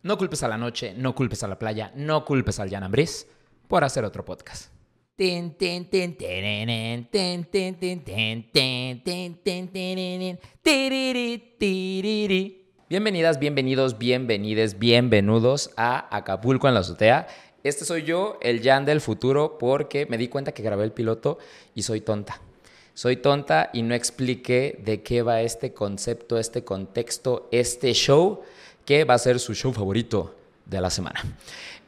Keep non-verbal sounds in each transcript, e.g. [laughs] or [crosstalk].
No culpes a la noche, no culpes a la playa, no culpes al Jan Ambris por hacer otro podcast. Bienvenidas, bienvenidos, bienvenides, bienvenidos a Acapulco en la azotea. Este soy yo, el Jan del futuro, porque me di cuenta que grabé el piloto y soy tonta. Soy tonta y no expliqué de qué va este concepto, este contexto, este show que va a ser su show favorito de la semana.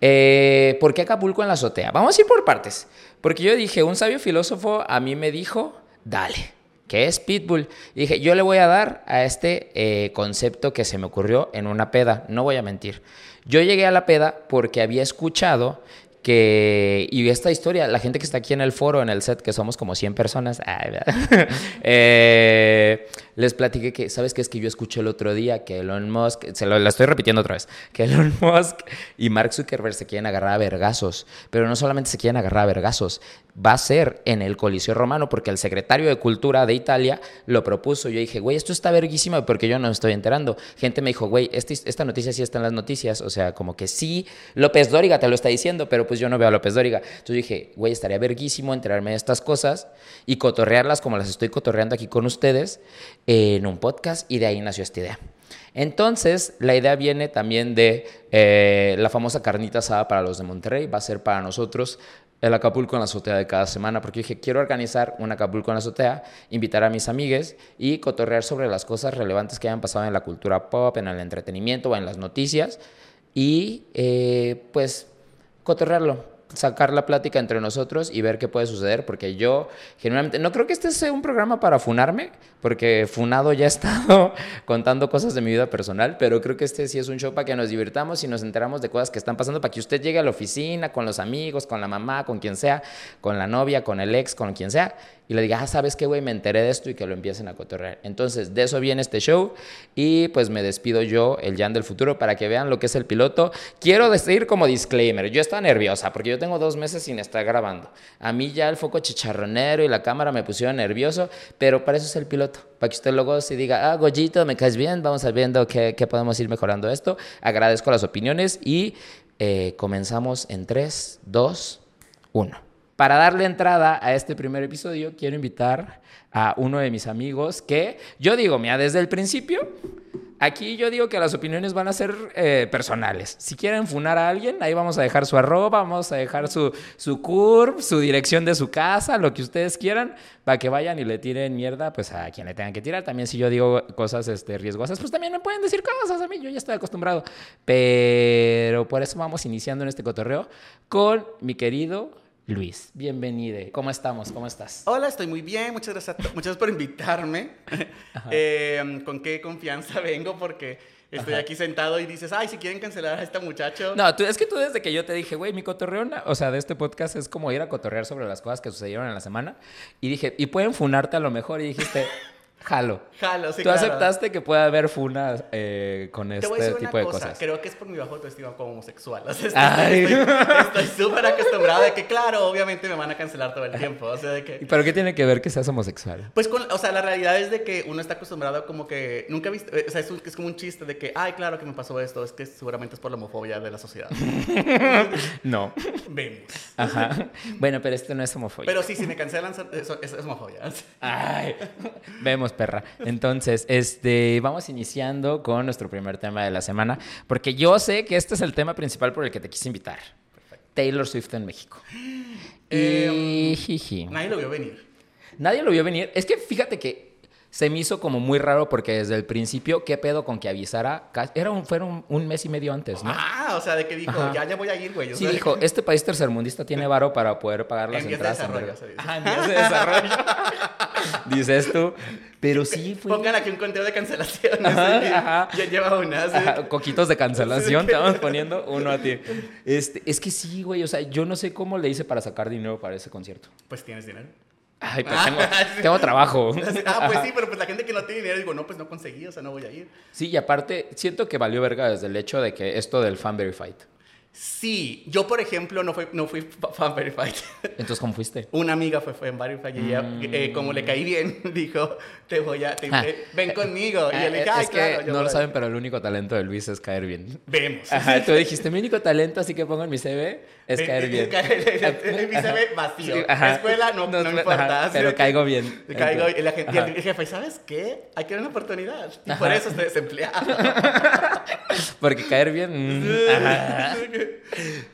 Eh, ¿Por qué Acapulco en la azotea? Vamos a ir por partes. Porque yo dije, un sabio filósofo a mí me dijo, dale, ¿qué es Pitbull? Y dije, yo le voy a dar a este eh, concepto que se me ocurrió en una peda, no voy a mentir. Yo llegué a la peda porque había escuchado que, y esta historia, la gente que está aquí en el foro, en el set, que somos como 100 personas, [laughs] eh, les platiqué que, ¿sabes qué? Es que yo escuché el otro día que Elon Musk, se lo la estoy repitiendo otra vez, que Elon Musk y Mark Zuckerberg se quieren agarrar a vergazos, pero no solamente se quieren agarrar a vergazos, va a ser en el Coliseo Romano, porque el secretario de Cultura de Italia lo propuso. Yo dije, güey, esto está verguísimo porque yo no me estoy enterando. Gente me dijo, güey, este, esta noticia sí está en las noticias, o sea, como que sí, López Dóriga te lo está diciendo, pero pues yo no veo a López Dóriga. Entonces dije, güey, estaría verguísimo enterarme de estas cosas y cotorrearlas como las estoy cotorreando aquí con ustedes en un podcast y de ahí nació esta idea. Entonces, la idea viene también de eh, la famosa carnita asada para los de Monterrey, va a ser para nosotros el Acapulco en la azotea de cada semana, porque dije, quiero organizar un Acapulco en la azotea, invitar a mis amigues y cotorrear sobre las cosas relevantes que hayan pasado en la cultura pop, en el entretenimiento o en las noticias, y eh, pues cotorrearlo, sacar la plática entre nosotros y ver qué puede suceder, porque yo generalmente, no creo que este sea un programa para funarme, porque funado ya he [laughs] estado contando cosas de mi vida personal, pero creo que este sí es un show para que nos divirtamos y nos enteramos de cosas que están pasando, para que usted llegue a la oficina con los amigos, con la mamá, con quien sea, con la novia, con el ex, con quien sea, y le diga, ah, ¿sabes qué, güey? Me enteré de esto y que lo empiecen a cotorrear. Entonces, de eso viene este show y pues me despido yo, el Jan del futuro, para que vean lo que es el piloto. Quiero decir como disclaimer, yo estaba nerviosa porque yo tengo dos meses sin estar grabando. A mí ya el foco chicharronero y la cámara me pusieron nervioso, pero para eso es el piloto, para que usted luego se diga, ah, Goyito, me caes bien, vamos a ver viendo qué, qué podemos ir mejorando esto. Agradezco las opiniones y eh, comenzamos en 3, 2, 1. Para darle entrada a este primer episodio, quiero invitar a uno de mis amigos que yo digo, mira, desde el principio, aquí yo digo que las opiniones van a ser eh, personales. Si quieren funar a alguien, ahí vamos a dejar su arroba, vamos a dejar su, su curve, su dirección de su casa, lo que ustedes quieran, para que vayan y le tiren mierda pues a quien le tengan que tirar. También si yo digo cosas este, riesgosas, pues también me pueden decir cosas a mí, yo ya estoy acostumbrado. Pero por eso vamos iniciando en este cotorreo con mi querido Luis, bienvenido. ¿Cómo estamos? ¿Cómo estás? Hola, estoy muy bien. Muchas gracias, muchas gracias por invitarme. [laughs] Eh, ¿Con qué confianza [laughs] vengo? Porque estoy aquí sentado y dices, ay, si quieren cancelar a este muchacho. No, tú, es que tú desde que yo te dije, güey, mi cotorreo, o sea, de este podcast es como ir a cotorrear sobre las cosas que sucedieron en la semana. Y dije, y pueden funarte a lo mejor. Y dijiste, Jalo. Jalo, sí, Tú aceptaste que puede haber funas eh, con este tipo de cosas. Creo que es por mi bajo autoestima como homosexual. O sea, estoy súper acostumbrado de que, claro, obviamente me van a cancelar todo el tiempo. O sea, de que... ¿Pero qué tiene que ver que seas homosexual? Pues, con, o sea, la realidad es de que uno está acostumbrado como que... Nunca he visto... O sea, es, es como un chiste de que, ay, claro que me pasó esto. Es que seguramente es por la homofobia de la sociedad. [laughs] no. Vemos. Ajá. Bueno, pero esto no es homofobia. Pero sí, si me cancelan, es, es homofobia. Ay. Vemos perra. Entonces, este, vamos iniciando con nuestro primer tema de la semana, porque yo sé que este es el tema principal por el que te quise invitar. Taylor Swift en México. [gasps] Eh, nadie lo vio venir. Nadie lo vio venir. Es que fíjate que se me hizo como muy raro porque desde el principio, ¿qué pedo con que avisara? Era un, fueron un mes y medio antes, ¿no? Ah, o sea, de que dijo, ya, ya voy a ir, güey. sí, dijo, este país tercermundista tiene varo para poder pagar las entradas. De desarrollo, Ajá, en de desarrollo. [laughs] Dices tú. Pero sí fue... Pongan aquí un conteo de cancelaciones. Ajá, Ya lleva unas. Coquitos de cancelación, te vamos poniendo uno a ti. Este, es que sí, güey, o sea, yo no sé cómo le hice para sacar dinero para ese concierto. Pues tienes dinero. Ay, pues tengo, [laughs] tengo, trabajo. [laughs] Ah, pues sí, pero pues la gente que no tiene dinero, digo, no, pues no conseguí, o sea, no voy a ir. Sí, y aparte, siento que valió verga desde el hecho de que esto del fan verified. Sí, yo por ejemplo no fui, no fui fa- fan verified. Entonces, ¿cómo fuiste? Una amiga fue fan verified y ella, Mm. eh, como le caí bien, [laughs] dijo, te voy a, te- Ah. eh, ven conmigo. Y Ah, yo le dije, es que yo no lo voy". saben, pero el único talento de Luis es caer bien. Vemos. Ajá, tú dijiste, mi único talento, así que pongo en mi CV, es Eh, caer eh, bien. caer- [laughs] mi CV vacío. Sí, ajá. Escuela no, no, ajá, importa. Pero caigo bien. Caigo y, la gente, y el jefe, ¿sabes qué? Hay que dar una oportunidad. Y por eso estoy desempleado. [laughs] Porque caer bien. mm, ajá.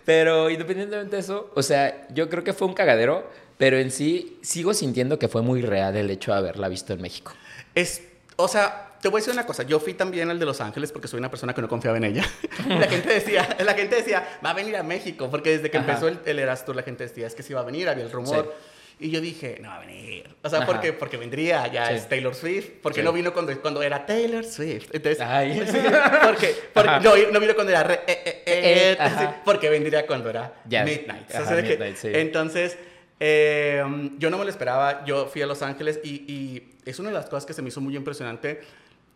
Pero independientemente de eso, o sea, yo creo que fue un cagadero, pero en sí sigo sintiendo que fue muy real el hecho de haberla visto en México. Es, o sea, te voy a decir una cosa. Yo fui también al de Los Ángeles porque soy una persona que no confiaba en ella. [laughs] la gente decía, la gente decía, va a venir a México, porque desde que Ajá. empezó el, el la gente decía, es que sí va a venir, había el rumor. Y yo dije, no va a venir. O sea, Ajá. porque, porque vendría, ya Sí. es Taylor Swift. Porque Sí. no vino cuando, cuando era Taylor Swift. Entonces, Ay. [laughs] sí, porque, porque no, no vino cuando era re- eh, eh, eh, Eh, sí, porque vendría cuando era Ya. Midnight. Ajá, O sea, que- Midnight, sí. Entonces, eh, yo no me lo esperaba. Yo fui a Los Ángeles y, y es una de las cosas que se me hizo muy impresionante.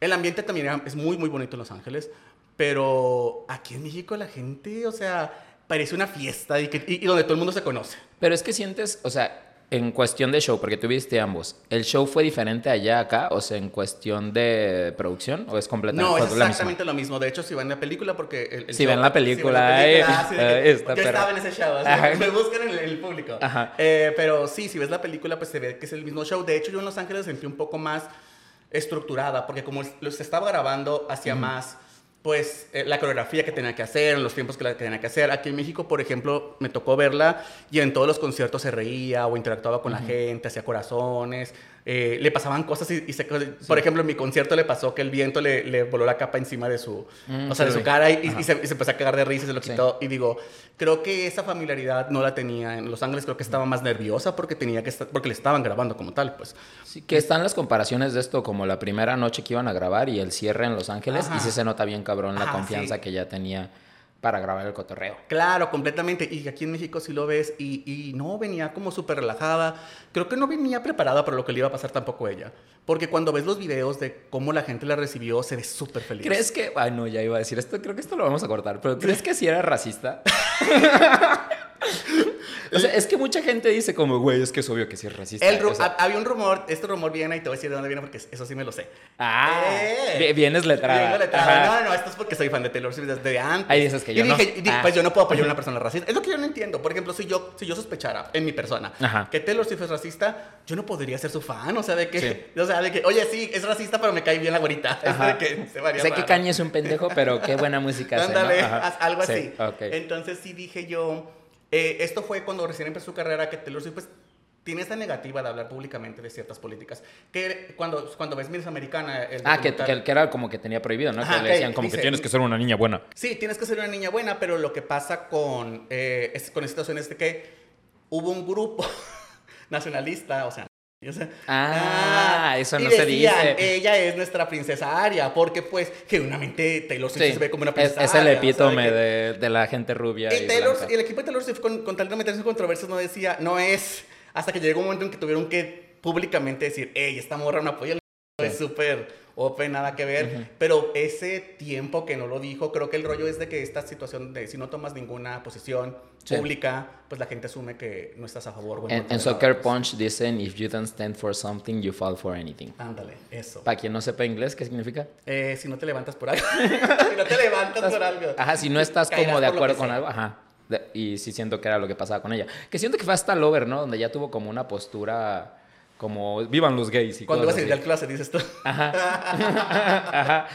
El ambiente también es muy, muy bonito en Los Ángeles, pero aquí en México la gente, o sea, parece una fiesta y, que- y- y donde todo el mundo se conoce. Pero es que sientes, o sea, en cuestión de show, porque tú viste ambos, ¿el show fue diferente allá acá? O sea, en cuestión de producción, ¿o es completamente No, es exactamente lo mismo. De hecho, si van la película, porque... El, el Si show- ven la si ven película, la eh, así de que- eh, yo estaba en ese show, así me buscan en el, el público. Ajá. Eh, pero sí, si ves la película, pues se ve que es el mismo show. De hecho, yo en Los Ángeles sentí un poco más estructurada, porque como los estaba grabando, hacía más, pues, eh, la coreografía que tenía que hacer, en los tiempos que la tenía que hacer. Aquí en México, por ejemplo, me tocó verla y en todos los conciertos se reía o interactuaba con la gente, hacía corazones, eh, le pasaban cosas y, y se- por ejemplo, en mi concierto le pasó que el viento le, le voló la capa encima de su, Mm, o sea, de su cara y, se, y se empezó a cagar de risa y se lo Sí. quitó. Y digo, creo que esa familiaridad no la tenía en Los Ángeles, creo que estaba más nerviosa porque tenía que estar, porque le estaban grabando como tal, pues. Sí, que están las comparaciones de esto como la primera noche que iban a grabar y el cierre en Los Ángeles Ajá. y sí se nota bien cabrón la Ajá, confianza que ya tenía para grabar el cotorreo. Claro, completamente. Y aquí en México sí lo ves y, y no venía como súper relajada. Creo que no venía preparada para lo que le iba a pasar tampoco ella. Porque cuando ves los videos de cómo la gente la recibió, se ve súper feliz. ¿Crees que, ay no, ya iba a decir esto, creo que esto lo vamos a cortar, pero ¿crees que sí era racista? [laughs] o sea, es que mucha gente dice como, güey, es que es obvio que sí es racista. El O sea, ha- había un rumor, este rumor viene y te voy a decir de dónde viene porque eso sí me lo sé. ah, Eh. vi- vienes letrada. Ajá. No, no, esto es porque soy fan de Taylor Swift desde antes. Ahí dices que yo y no. dije, y dije, Ah. pues yo no puedo apoyar a una persona racista. Es lo que yo no entiendo. Por ejemplo, si yo, si yo sospechara en mi persona Ajá. que Taylor Swift es racista, yo no podría ser su fan. O sea, de que, Sí. o sea, de que, oye, sí, es racista, pero me cae bien la güerita. [laughs] Es Ajá. de que se varía Sé que. Kanye es un pendejo, pero qué buena música ¿no? Ándale, haz algo Sí, así. ok. Entonces sí dije yo, eh, esto fue cuando recién empezó su carrera que Taylor Swift pues, tiene esta negativa de hablar públicamente de ciertas políticas. Que cuando, cuando ves Miss Americana... el Ah, que, que, que era como que tenía prohibido, ¿no? Ajá, que le decían como dice- que tienes que ser una niña buena. Sí, tienes que ser una niña buena, pero lo que pasa con, eh, es- con esta situación es de que hubo un grupo [laughs] nacionalista, o sea, o sea, Ah, eso no se dice. Ella es nuestra princesa Aria, porque pues genuinamente Taylor Swift Sí, se ve como una es, princesa es el o sea, de epítome que- de, la gente rubia. y Taylor- y el equipo de Taylor Swift, con, con tal de meterse en controversias, no decía, no es, hasta que llegó un momento en que tuvieron que públicamente decir, hey, esta morra no apoya el es súper open, nada que ver. Pero ese tiempo que no lo dijo, creo que el rollo es de que esta situación de si no tomas ninguna posición Sí. pública, pues la gente asume que no estás a favor. o En, en Soccer. Punch dicen, if you don't stand for something, you fall for anything. Ándale, eso. Para quien no sepa inglés, ¿qué significa? Eh, si no te levantas por algo. [laughs] si no te levantas por algo. Ajá, si no estás como de acuerdo con sea. algo, ajá. De- y sí siento que era lo que pasaba con ella. Que siento que fue hasta Lover, ¿no? Donde ya tuvo como una postura como vivan los gays y Cuando vas a ir al clase, dices tú. Ajá. [laughs] Ajá.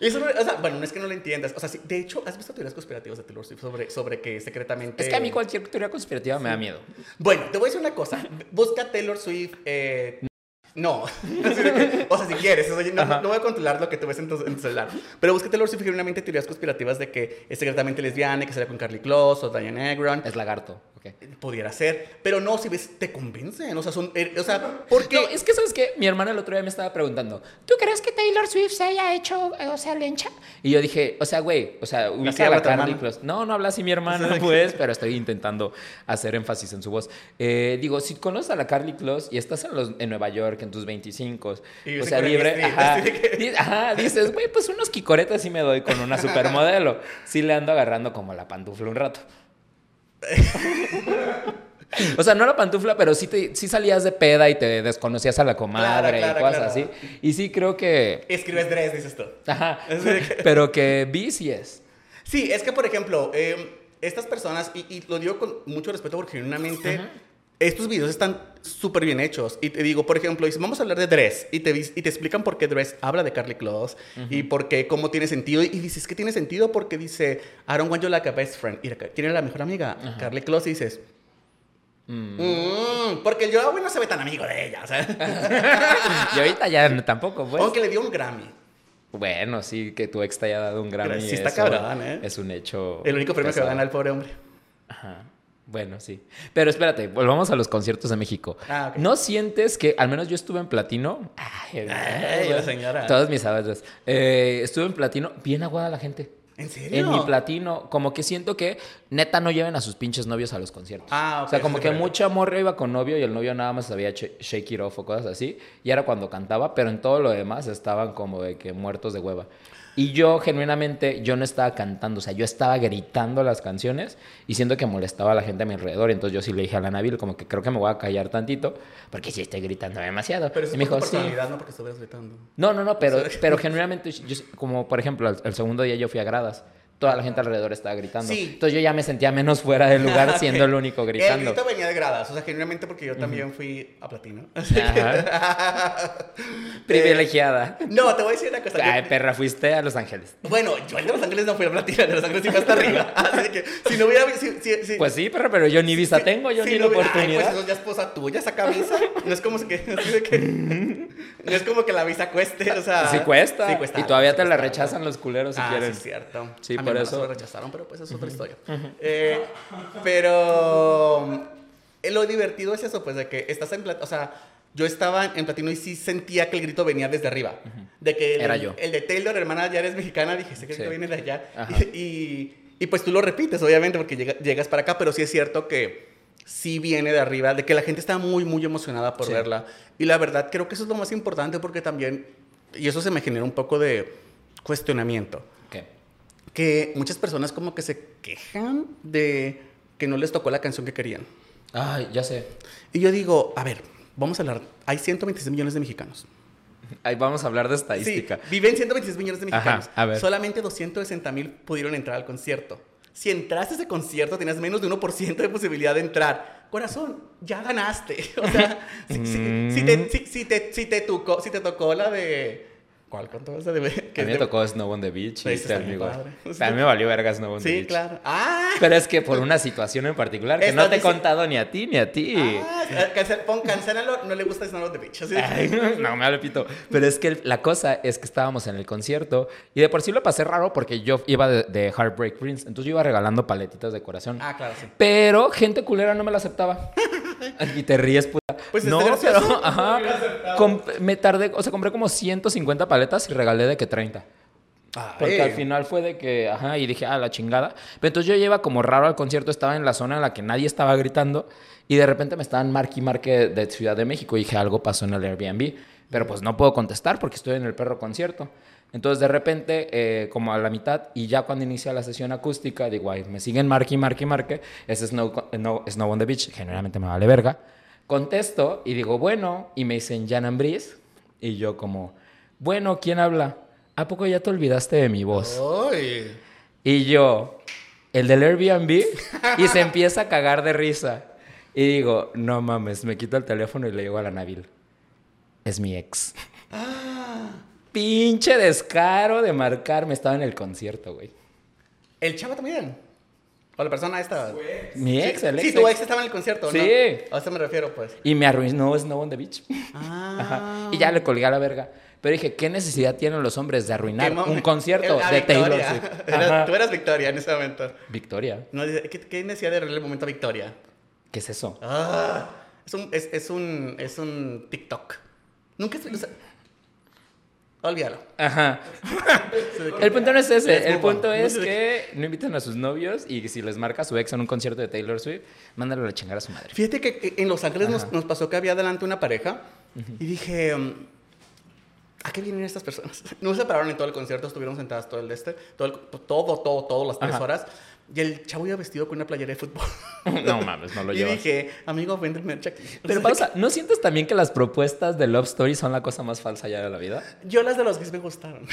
Y eso no- o sea, bueno, no es que no lo entiendas. O sea, sí, de hecho, ¿has visto teorías conspirativas de Taylor Swift sobre, sobre que secretamente... Es que a mí cualquier teoría conspirativa me da miedo. Bueno, te voy a decir una cosa. Busca Taylor Swift. eh, no. [laughs] Que- o sea, si quieres. no, no- no voy a controlar lo que tú ves en tu, en tu celular. Pero Taylor Swift genuinamente teorías conspirativas de que es secretamente lesbiana, y que sale con Carly Close o Diane Agron. Es lagarto. ok. Pudiera ser. Pero no, si ves, te convencen. O sea, son. eh, o sea, porque. No, es que, ¿sabes qué? Mi hermana el otro día me estaba preguntando, ¿tú crees que Taylor Swift se haya hecho, eh, o sea, lencha? Y yo dije, o sea, güey, o sea, ubica a la Carly. Close. No, no habla así mi hermana, [laughs] pues, pero estoy intentando hacer énfasis en su voz. Eh, digo, si conoces a la Carly Close y estás en, los, en Nueva York que en tus 25. Y o sea, libre. Ajá, que- ajá, dices, güey, pues unos quicoretes sí me doy con una supermodelo. Sí le ando agarrando como la pantufla un rato. [laughs] O sea, no la pantufla, pero sí, te, sí salías de peda y te desconocías a la comadre Claro, claro, y cosas claro. así. Y sí creo que... Escribes dress, dices tú. Ajá. [laughs] Pero que vi sí es. Sí, es que, por ejemplo, eh, estas personas, y, y lo digo con mucho respeto porque genuinamente estos videos están súper bien hechos. Y te digo, por ejemplo, dices, vamos a hablar de Dress, y te, y te explican por qué Dress habla de Carly Close, y por qué, cómo tiene sentido. Y dices que tiene sentido porque dice, I don't want you like a best friend. Y la- tiene la mejor amiga, Carly Close, y dices... "Mm", porque el Joey no se ve tan amigo de ella, sea, [laughs] Y ahorita ya no- tampoco, pues. aunque le dio un Grammy. Bueno, sí, que tu ex te haya dado un Grammy. Sí está cabrón, ¿eh? Es un hecho. El único premio que va a pesado. ganar el pobre hombre. Ajá. Bueno, sí. Pero espérate, volvamos a los conciertos de México. Ah. ¿No sientes que, al menos yo estuve en platino? Ay, Ay, la señora. Todos mis sabes. Eh, estuve en platino, bien aguada la gente. ¿En serio? En mi platino, como que siento que neta no lleven a sus pinches novios a los conciertos. Ah, ok, o sea, como es que mucha morra iba con novio y el novio nada más sabía shake it off o cosas así. Y era cuando cantaba, pero en todo lo demás estaban como de que muertos de hueva. Y yo, genuinamente, yo no estaba cantando, o sea, yo estaba gritando las canciones y siento que molestaba a la gente a mi alrededor. Entonces yo sí le dije a la Nabil, como que creo que me voy a callar tantito, porque sí estoy gritando demasiado. Pero eso y me es dijo, sí. no porque estuvieras gritando. No, no, no, pero, [laughs] pero genuinamente, yo- como por ejemplo, el, el segundo día yo fui a gradas, toda la gente alrededor estaba gritando. Sí. Entonces yo ya me sentía menos fuera del lugar [laughs] siendo el único El gritando. grito venía de gradas, o sea, genuinamente porque yo también fui a platino. [laughs] Privilegiada. No, te voy a decir una cosa. yo- Ay, perra, fuiste a Los Ángeles. bueno, yo el de Los Ángeles no fui a platino, el de Los Ángeles sí fue hasta arriba. [laughs] Así que, si no hubiera... Si, si- si- Pues sí, perra, pero yo ni visa tengo, yo ni no la hubiera- oportunidad. Ay, pues eso ya es esposa tuya, esa camisa. No es como que... no es como que la visa cueste, o sea... sí cuesta. Sí cuesta y todavía sí te la cuesta rechazan los culeros si ah, quieren. sí, es cierto. Sí, A por eso- lo rechazaron, pero pues es otra historia. Eh, pero eh, lo divertido es eso, pues, de que estás en platino, o sea, yo estaba en platino y sí sentía que el grito venía desde arriba. De que el, Era yo. el de Taylor, hermana, ya eres mexicana, dije, ese grito Sí. viene de allá. Y, [laughs] y, y, pues tú lo repites, obviamente, porque llega- llegas para acá, pero sí es cierto que sí viene de arriba, de que la gente está muy, muy emocionada por Sí. verla. Y la verdad, creo que eso es lo más importante porque también, y eso se me genera un poco de cuestionamiento. Que muchas personas como que se quejan de que no les tocó la canción que querían. Ay, ya sé. Y yo digo, a ver, vamos a hablar, hay 126 millones de mexicanos. [laughs] Ahí vamos a hablar de Sí, estadística. viven 126 millones de Ajá, mexicanos. a ver. Solamente 260 mil pudieron entrar al concierto. Si entraste a ese concierto, tenías menos de 1% de posibilidad de entrar. Corazón, ya ganaste. [laughs] O sea, si, si- si te, si- si te- si te tocó, si te tocó la de... ¿Cuál canto esa de... que a mí me de- tocó Snow on the Beach y Ese este amigo. mí me valió verga Snow on the Sí, Beach. claro. ¡Ah! Pero es que por una situación en particular que no te he contado ni a ti ni a ti. Ah, cancel, pon, cancélalo, no le gusta Snow on the Beach. Así Ay, no, me vale pito. Pero es que la cosa es que estábamos en el concierto y de por sí lo pasé raro porque yo iba de, de Heartbreak Prince. Entonces yo iba regalando paletitas de corazón. Ah, claro, sí. Pero gente culera no me la aceptaba. [laughs] y te ríes, puta. Pues no, está gracioso. pero, ajá. Me tardé, o sea, compré como 150 paletas y regalé de que 30. Porque al final fue de que, ajá, y dije, ah, la chingada. Pero entonces yo lleva como raro al concierto, estaba en la zona en la que nadie estaba gritando y de repente me estaban marque y marque de Ciudad de México y dije, algo pasó en el Airbnb. Pero pues no puedo contestar porque estoy en el perro concierto. Entonces de repente, eh, como a la mitad, y ya cuando inicia la sesión acústica, digo, ay, me siguen marque y marque y marque, es Snow, no, Snow on the Beach, generalmente me vale verga. Contesto y digo, bueno, y me dicen, Jan Ambris, y yo como, bueno, ¿quién habla? ¿A poco ya te olvidaste de mi voz? Y yo, el del Airbnb, y se empieza a cagar de risa. Y digo, no mames, me quito el teléfono y le digo a la Nabil, es mi ex. Pinche descaro de marcarme, estaba en el concierto, güey. ¿El chavo también? ¿O la persona esta? Mi ex, sí, el ex. Sí, tu ex estaba en el concierto, ¿no? Sí. A eso me refiero, pues. Y me arruinó Snow on the Beach. Ah. [laughs] Ajá. Y ya le colgué a la verga. Pero dije, ¿qué necesidad tienen los hombres de arruinar un concierto de Taylor Victoria. Swift? [laughs] Tú eras Victoria en ese momento. Victoria, No, dice, ¿qué, qué necesidad de arreglar el momento a Victoria? ¿qué es eso? Ah, es un, es, es un, es un TikTok. Nunca o sea, olvídalo. Ajá. [laughs] El punto no es ese. Es El [laughs] punto No es que no inviten a sus novios y si les marca su ex en un concierto de Taylor Swift, mándalo a la chingada a su madre. Fíjate que en Los Ángeles nos, nos pasó que había delante una pareja Y dije, mm, ¿a qué vienen estas personas? [laughs] No se pararon en todo el concierto, estuvieron sentadas todo el de este, todo, el- todo, todo, todo, las tres Ajá. horas. Y el chavo iba vestido con una playera de fútbol. [laughs] No mames, no lo y llevas. dije, amigo, vende el merch aquí. Pero pausa, [laughs] ¿no sientes también que las propuestas de Love Story son la cosa más falsa ya de la vida? Yo las de los gays me gustaron.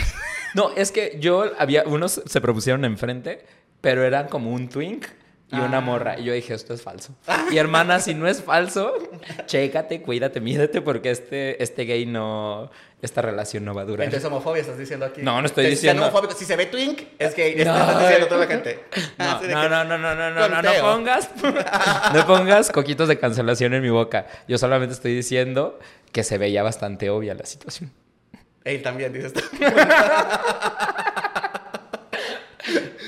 No, es que yo había, unos se propusieron enfrente, pero eran como un twink y una Ah. morra. Y yo dije, esto es falso. Y hermana, si no es falso, chécate, cuídate, mídete, porque este, este gay no, esta relación no va a durar. Entonces, homofobia estás diciendo aquí. No, no estoy Que diciendo- sean homofóbicos. Si se ve twink, es gay. No. Estás diciendo toda la gente. No, de no, no, no, no, no, no, no, no pongas, [laughs] no pongas coquitos de cancelación en mi boca. Yo solamente estoy diciendo que se veía bastante obvia la situación. Él también, dices [laughs] tú.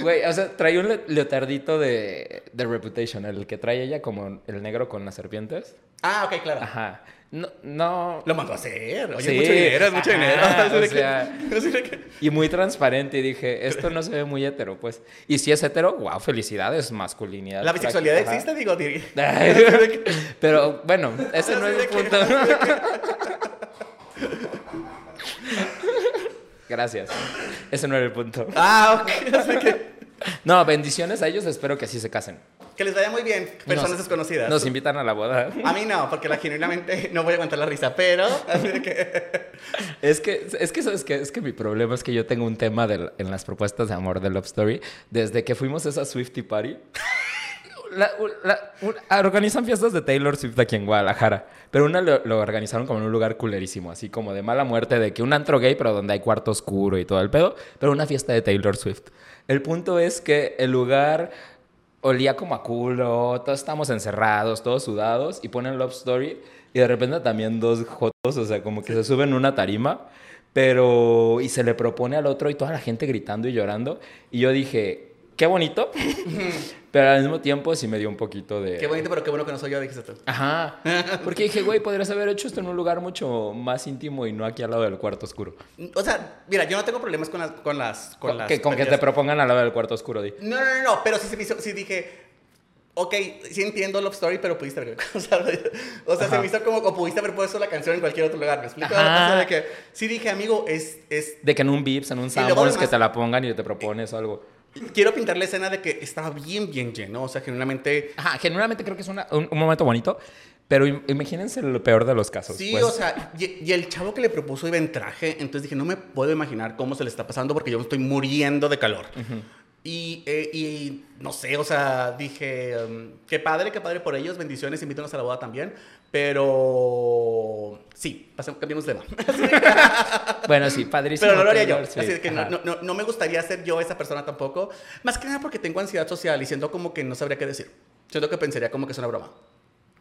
Güey, o sea, traía un le- leotardito de, de Reputation, el que trae ella como el negro con las serpientes. Ah, ok, claro. Ajá. No, no. Lo mandó a hacer. Oye, Sí. es mucho dinero, es mucho Ajá, dinero. O sea- [laughs] que- Y muy transparente. Y dije, esto no se ve muy hetero, pues. Y si es hetero, wow, felicidades, masculinidad. La bisexualidad Ajá. existe, digo. [laughs] Pero bueno, ese no es el punto. [laughs] Gracias. Ese no era el punto. Ah, ok. [laughs] Así que, No, bendiciones a ellos. Espero que así se casen. que les vaya muy bien, personas Nos- desconocidas. Nos invitan a la boda. A mí no, porque la genuinamente no voy a aguantar la risa, pero. Así de que. Es que, es que, ¿sabes qué? Es que mi problema es que yo tengo un tema del- en las propuestas de amor de Love Story. Desde que fuimos a esa Swifty Party. Organizan fiestas de Taylor Swift aquí en Guadalajara. Pero una lo, organizaron como en un lugar culerísimo. Así como de mala muerte, de que un antro gay, pero donde hay cuarto oscuro y todo el pedo. Pero una fiesta de Taylor Swift. El punto es que el lugar olía como a culo, todos estábamos encerrados, todos sudados, y ponen Love Story, y de repente también dos jotos, o sea, como que se suben una tarima, pero, y se le propone al otro, y toda la gente gritando y llorando, y yo dije, qué bonito, [laughs] pero al mismo tiempo sí me dio un poquito de... Qué bonito, pero qué bueno que no soy yo, dijiste tú. Ajá, [laughs] porque dije, güey, podrías haber hecho esto en un lugar mucho más íntimo y no aquí al lado del cuarto oscuro. O sea, mira, yo no tengo problemas con las. Con, las, con, las que, con que te propongan al lado del cuarto oscuro, di. No, no, no, no, pero sí, se me hizo- sí dije. Ok, sí entiendo Love Story, pero pudiste haber. [laughs] O sea, o sea se me hizo como o pudiste haber puesto la canción en cualquier otro lugar. ¿Me explico? O sea, de que sí dije, amigo, es, es De que en un Vips, en un Sanborns, que te la pongan y te propones algo. Quiero pintar la escena de que estaba bien, bien lleno. O sea, genuinamente. Ajá, genuinamente creo que es una- un, un momento bonito, pero im- imagínense lo peor de los casos. Sí, pues. o sea, y, y el chavo que le propuso iba en traje. Entonces dije, no me puedo imaginar cómo se le está pasando porque yo estoy muriendo de calor. Y, eh, y no sé, o sea, dije, um, qué padre, qué padre por ellos. Bendiciones, invítanos a la boda también. Pero sí, pasemos, cambiemos de tema. [laughs] Bueno, sí, padrísimo. Pero no lo haría yo. Así que no, no, no, no me gustaría ser yo esa persona tampoco. Más que nada porque tengo ansiedad social y siento como que no sabría qué decir. Siento que pensaría como que es una broma.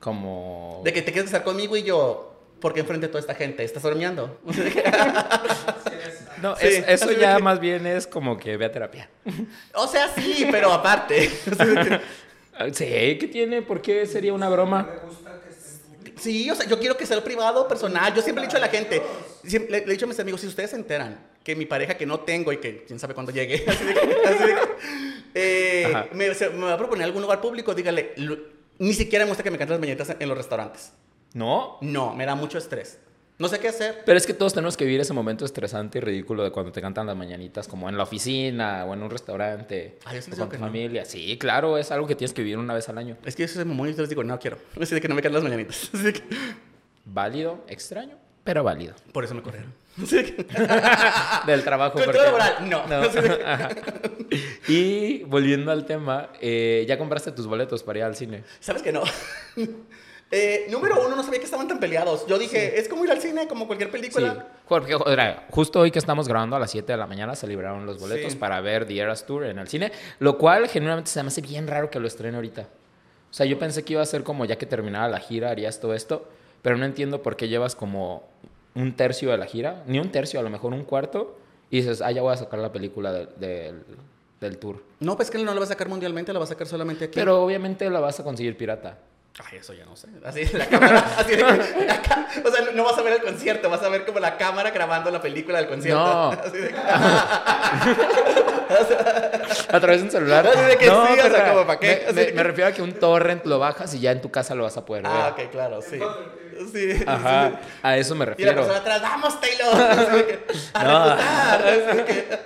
Como... De que te quieres casar conmigo y yo, ¿por qué enfrente de toda esta gente? ¿Estás bromeando? [laughs] [laughs] No, Sí, es- eso ya que- más bien es como que ve a terapia. o sea, sí, pero aparte. [laughs] Sí, ¿qué tiene? ¿Por qué sería una broma? Sí, o sea, yo quiero que sea el privado, personal. Yo siempre le he dicho a la gente, siempre le, le he dicho a mis amigos, si ustedes se enteran que mi pareja que no tengo y que quién sabe cuándo llegue, [laughs] así de que- así de eh, me, se- me va a proponer algún lugar público, dígale, lo- ni siquiera me gusta que me canten las mañanitas en, en los restaurantes. No. No, me da mucho estrés. No sé qué hacer. Pero es que todos tenemos que vivir ese momento estresante y ridículo de cuando te cantan las mañanitas, como en la oficina o en un restaurante. Ay, o con tu que no. familia. Sí, claro, es algo que tienes que vivir una vez al año. Es que yo soy mamón y yo les digo, no quiero. [laughs] Así de que no me canten las mañanitas. [laughs] Así de que- Válido, extraño, pero válido. por eso me corrieron. [laughs] Que- Del trabajo. Porque- laboral, no. Que-. Y volviendo al tema, eh, ¿ya compraste tus boletos para ir al cine? ¿Sabes que no? Eh, número uno, no sabía que estaban tan peleados. Yo dije, es como ir al cine, como cualquier Sí, película. porque joder, justo hoy que estamos grabando a las 7 de la mañana se libraron los boletos Sí. para ver The Eras Tour en el cine, lo cual genuinamente se me hace bien raro que lo estrene ahorita. O sea, yo pensé que iba a ser como ya que terminara la gira harías todo esto, pero no entiendo por qué llevas como un tercio de la gira, ni un tercio, a lo mejor un cuarto, y dices, ah, ya voy a sacar la película del- del- del tour. No, pues que no la va a sacar mundialmente, la va a sacar solamente aquí. Pero obviamente la vas a conseguir pirata. Ay, eso ya no sé. Así, la cámara, [laughs] así de que- la ca- o sea, no, no vas a ver el concierto, vas a ver como la cámara grabando la película del concierto. No. [laughs] Así de que- [laughs] a través de un celular. Así de que sí, o sea, perra, como, ¿pa' qué? Me, Así me- de que- me refiero a que un torrent lo bajas y ya en tu casa lo vas a poder ver. Ah, ok, claro, sí. Sí. Ajá, sí. a eso me Y la refiero. persona atrás, ¡vamos, Taylor! Así de que, ¡A No. reputar! Así de que-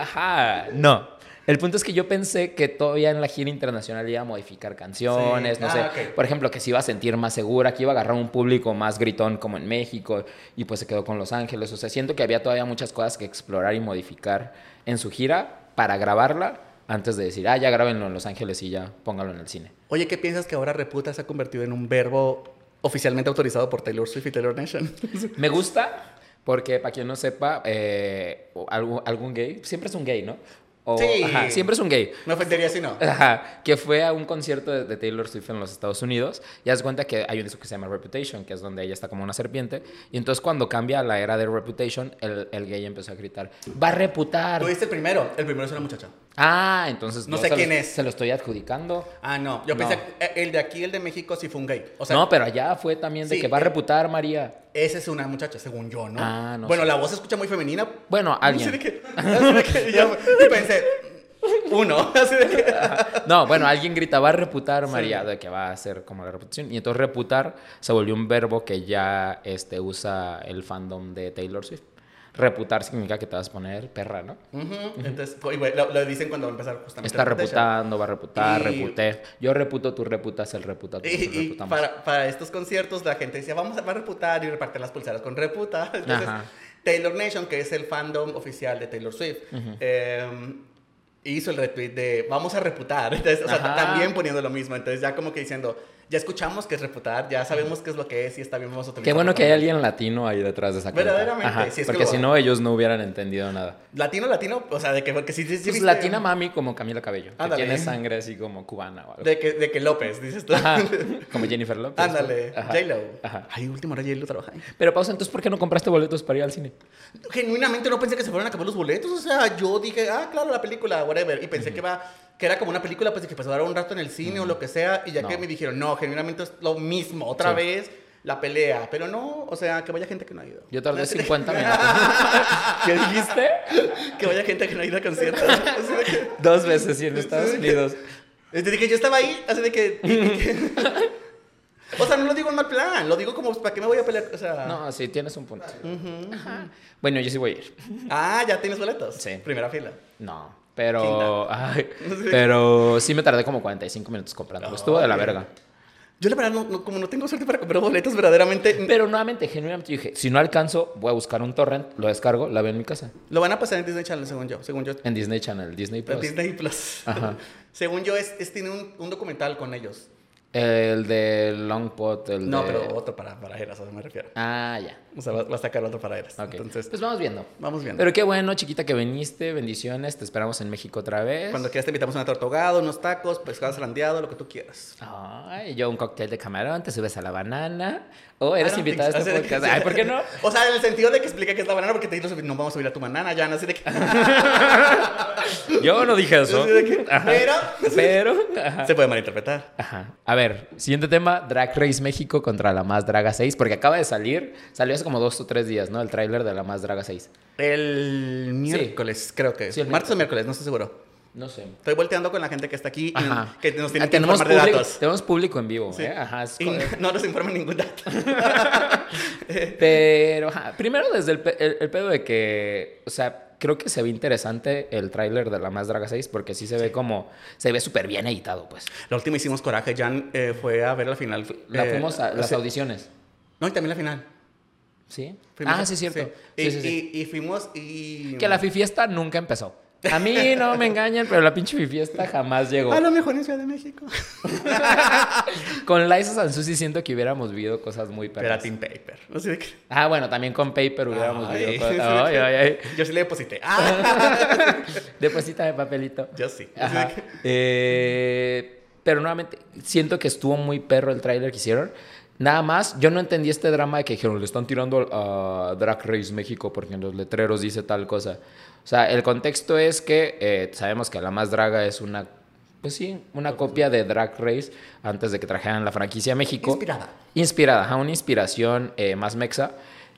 Ajá, no. El punto es que yo pensé que todavía en la gira internacional iba a modificar canciones, Sí. no Ah, sé. ok. Por ejemplo, que se iba a sentir más segura, que iba a agarrar un público más gritón como en México y pues se quedó con Los Ángeles. O sea, siento que había todavía muchas cosas que explorar y modificar en su gira para grabarla antes de decir, ah, ya grábenlo en Los Ángeles y ya póngalo en el cine. Oye, ¿qué piensas que ahora reputa se ha convertido en un verbo oficialmente autorizado por Taylor Swift y Taylor Nation? [laughs] Me gusta porque, para quien no sepa, eh, algún gay, siempre es un gay, ¿no? O- Sí. ajá, siempre es un gay. Me ofendería si no. Ajá, que fue a un concierto de, de Taylor Swift en los Estados Unidos y haz cuenta que hay un disco que se llama Reputation, que es donde ella está como una serpiente. Y entonces cuando cambia a la era de Reputation, el, el gay empezó a gritar, va a reputar. ¿Tú viste el primero? El primero es una muchacha. Ah, entonces No sé lo- quién es. Se lo estoy adjudicando. Ah, no. Yo No. pensé el de aquí, el de México, sí fue un gay. O sea, no, pero allá fue también de Sí, que va a eh, reputar María. Esa es una muchacha, según yo, ¿no? Ah, no Bueno, sé. la voz se escucha muy femenina. Bueno, Así alguien. de que, así de que yo y pensé, uno. [laughs] Así de que, No, bueno, alguien grita, va a reputar María, de que va a hacer como la reputación. Y entonces reputar se volvió un verbo que ya este, usa el fandom de Taylor Swift. Reputar significa que te vas a poner perra, ¿no? Entonces, güey, lo, lo dicen cuando va a empezar justamente. Está reputando, va a reputar, Y- reputé. Yo reputo, tú reputas, él reputa, todos Y, y para, para estos conciertos la gente decía, vamos a, va a reputar y repartir las pulseras con reputa. [laughs] Entonces, Ajá. Taylor Nation, que es el fandom oficial de Taylor Swift, eh, hizo el retweet de vamos a reputar. [laughs] Entonces, o sea, también poniendo lo mismo. Entonces, ya como que diciendo, ya escuchamos que es reputar, ya sabemos qué es lo que es y está bien, vamos a. Qué bueno que hay alguien latino ahí detrás de esa cuenta. Verdaderamente, Ajá, si es que porque si no, ellos no hubieran entendido nada. Latino, latino, o sea, de que, porque sí, sí, sí Pues latina mami como Camila Cabello, que Ándale. tiene sangre así como cubana o algo. De que, de que López, dices tú. Ajá, [laughs] como Jennifer López. Ándale. J-Lo. Ajá. Ay, última hora J-Lo trabaja. Pero pausa, entonces, ¿por qué no compraste boletos para ir al cine? Genuinamente no pensé que se fueran a acabar los boletos. O sea, yo dije, ah, claro, la película, whatever. Y pensé que va, que era como una película, pues, de que pasara un rato en el cine o lo que sea. Y ya No. que me dijeron, no, genuinamente es lo mismo, otra Sí. vez la pelea. Pero no, o sea, que vaya gente que no ha ido. Yo tardé [laughs] 50 [laughs] minutos. ¿Qué dijiste? que vaya gente que no ha ido a conciertos. [laughs] Dos veces y en Estados Unidos. Desde que yo estaba ahí, así de que. o sea, no lo digo en mal plan, lo digo como, ¿para qué me voy a pelear? O sea. No, sí, tienes un punto. Ajá. Bueno, yo sí voy a ir. Ah, ya tienes boletos. Sí. Primera fila. No, pero... ay, [laughs] pero sí me tardé como 45 minutos comprando. Estuvo de la verga. Yo, la verdad, no, no- como no tengo suerte para comprar boletos, verdaderamente. Pero nuevamente, genuinamente dije, si no alcanzo, voy a buscar un torrent, lo descargo, la veo en mi casa. Lo van a pasar en Disney Channel, según yo. Según yo. En Disney Channel, Disney En Plus. Disney Plus. Ajá. [laughs] según yo, es, es- tiene un, un documental con ellos. El de Long Pot, el No, de... pero otro para, para Eras, a eso me refiero. Ah, ya. O sea, va, va a sacar otro para Eras. Entonces, pues vamos viendo. vamos viendo. Pero qué bueno, chiquita, que viniste. Bendiciones. Te esperamos en México otra vez. Cuando quieras te invitamos a una tortogada, unos tacos, pescado zarandeado, lo que tú quieras. Ay, yo un cóctel de camarón, te subes a la banana. Oh, eres invitada a este [laughs] podcast. Ay, ¿por qué no? O sea, en el sentido de que explica que es la banana, porque te digo, no vamos a subir a tu banana, ya, así de que... [laughs] Yo no dije eso. así de que- Ajá. pero... Pero. [laughs] ajá. Se puede malinterpretar. Ajá. A ver, siguiente tema: Drag Race México contra la Más Draga 6. Porque acaba de salir, salió hace como dos o tres días, ¿no? El tráiler de la Más Draga 6. El miércoles, creo que es. Sí, el Martes o miércoles, no estoy seguro. No sé. Estoy volteando con la gente que está aquí y que nos tiene Ah, que tenemos, informar de datos. tenemos público en vivo, Sí. ¿eh? Ajá. Y [laughs] no nos informan ningún dato. [laughs] [laughs] Pero, ajá, primero desde el, pe- el- el pedo de que, o sea, creo que se ve interesante el tráiler de la Más Draga 6 porque sí se ve como, se ve súper bien editado, pues. La última hicimos Coraje. Jan eh, fue a ver la final. La eh, fuimos a las sí. audiciones, No, y también la final. ¿Sí? Fuimos ah, a- sí, es cierto. sí. Sí, y, sí, y- y fuimos y... Que la fiesta nunca empezó. A mí [laughs] no me engañan, pero la pinche fiesta jamás llegó. A lo mejor en Ciudad de México. [laughs] Con Liza Sansusi siento que hubiéramos vivido cosas muy perras. Team Paper. Así de que- Ah, bueno, también con Paper hubiéramos Ay, vivido [laughs] cosas. Ay, ay, ay. Yo sí le deposité. Ah. Deposítame papelito. Yo sí. Ajá. de Eh, pero nuevamente, siento que estuvo muy perro el tráiler que hicieron. Nada más, yo no entendí este drama de que dijeron, le están tirando a Drag Race México porque en los letreros dice tal cosa. O sea, el contexto es que eh, sabemos que la más draga es una, pues sí, una copia de Drag Race antes de que trajeran la franquicia a México. Inspirada. Inspirada, una inspiración eh, más mexa.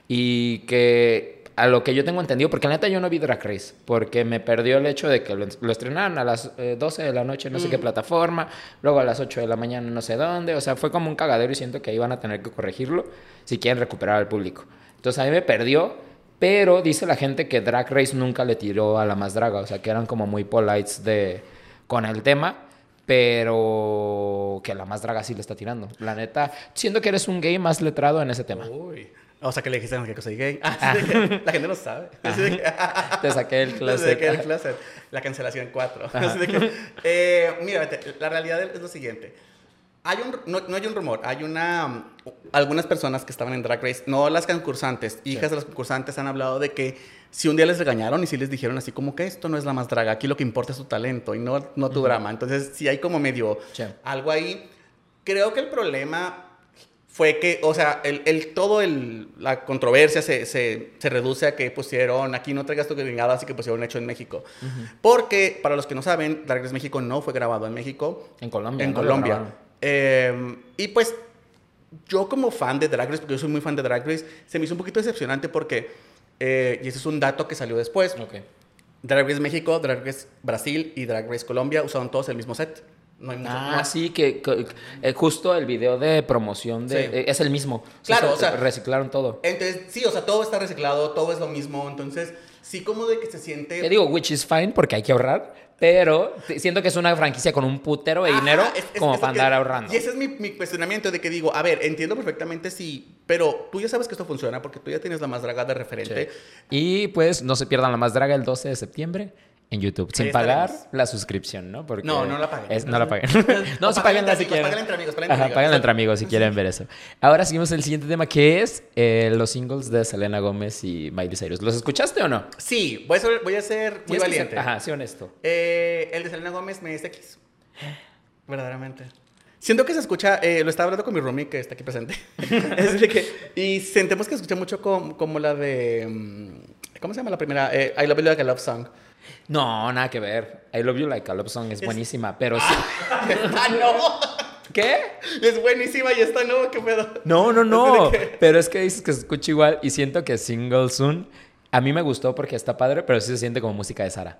Y que a lo que yo tengo entendido, porque la neta yo no vi Drag Race, porque me perdió el hecho de que lo, lo estrenaron a las eh, 12 de la noche, no sé qué plataforma, luego a las 8 de la mañana, no sé dónde, o sea, fue como un cagadero y siento que ahí van a tener que corregirlo si quieren recuperar al público. Entonces a mí me perdió, pero dice la gente que Drag Race nunca le tiró a la más draga, o sea, que eran como muy polites de, con el tema. Pero que la más draga sí le está tirando. La neta, siento que eres un gay más letrado en ese tema. Uy. O sea, que le dijiste que soy gay. [laughs] Ah, sí, que la gente lo sabe. [laughs] Te saqué el Te closet. saqué el closet. La cancelación 4. Así de que, eh, mira, vete, la realidad es lo siguiente. Hay un, no, no hay un rumor, hay una... Algunas personas que estaban en Drag Race, no las concursantes, hijas de los concursantes han hablado de que si un día les regañaron y si les dijeron así como que esto no es la más draga, aquí lo que importa es tu talento y no, no tu drama. Entonces, si hay como medio Sí. algo ahí. Creo que el problema fue que, o sea, el, el- todo el, la controversia se, se, se reduce a que pusieron, aquí no traigas tu gringada, así que pusieron hecho en México. Porque, para los que no saben, Drag Race México no fue grabado en México, En Colombia. en Colombia. Eh, y pues, yo como fan de Drag Race, porque yo soy muy fan de Drag Race, se me hizo un poquito decepcionante porque, eh, y ese es un dato que salió después. Drag Race México, Drag Race Brasil y Drag Race Colombia usaron todos el mismo set. No hay mucho Ah, más. sí, que, que- eh, justo el video de promoción de, Sí. eh, es el mismo. Claro, se- o sea- reciclaron todo. Entonces, sí, o sea, todo está reciclado, todo es lo mismo. Entonces, sí, como de que se siente. Te digo, which is fine porque hay que ahorrar, pero siento que es una franquicia con un putero de Ajá, dinero es- es- como es para que- andar ahorrando. Y ese es mi, mi cuestionamiento de que digo, a ver, entiendo perfectamente sí, pero tú ya sabes que esto funciona porque tú ya tienes la más draga de referente. Y pues no se pierdan la más draga el 12 de septiembre en YouTube, sin pagar la suscripción, ¿no? Porque No, no la paguen. es- no la paguen. [laughs] no, [laughs] páguenla entre si quieren. páguenla entre amigos, páguenla entre Ajá, amigos. entre amigos si quieren ver eso. Ahora seguimos el siguiente tema que es eh, los singles de Selena Gómez y Miley Cyrus. ¿Los escuchaste o no? Sí, voy a ser, voy a ser muy que ser- valiente. Ajá, sí, honesto. Eh, el de Selena Gómez me es X. Verdaderamente. Siento que se escucha, eh, lo estaba hablando con mi roomie que está aquí presente. [laughs] Es de que, y sentimos que se escucha mucho com- como la de. mm, ¿Cómo se llama la primera? Eh, I Love You Like a Love Song. No, nada que ver. I Love You Like a Love Song es, buenísima, pero sí. ¡Esta no! ¿Qué? Es buenísima y esta no, qué pedo. No, no, no. Pero es que dices que se escucha igual y siento que Single Soon a mí me gustó porque está padre, pero sí se siente como música de Sara.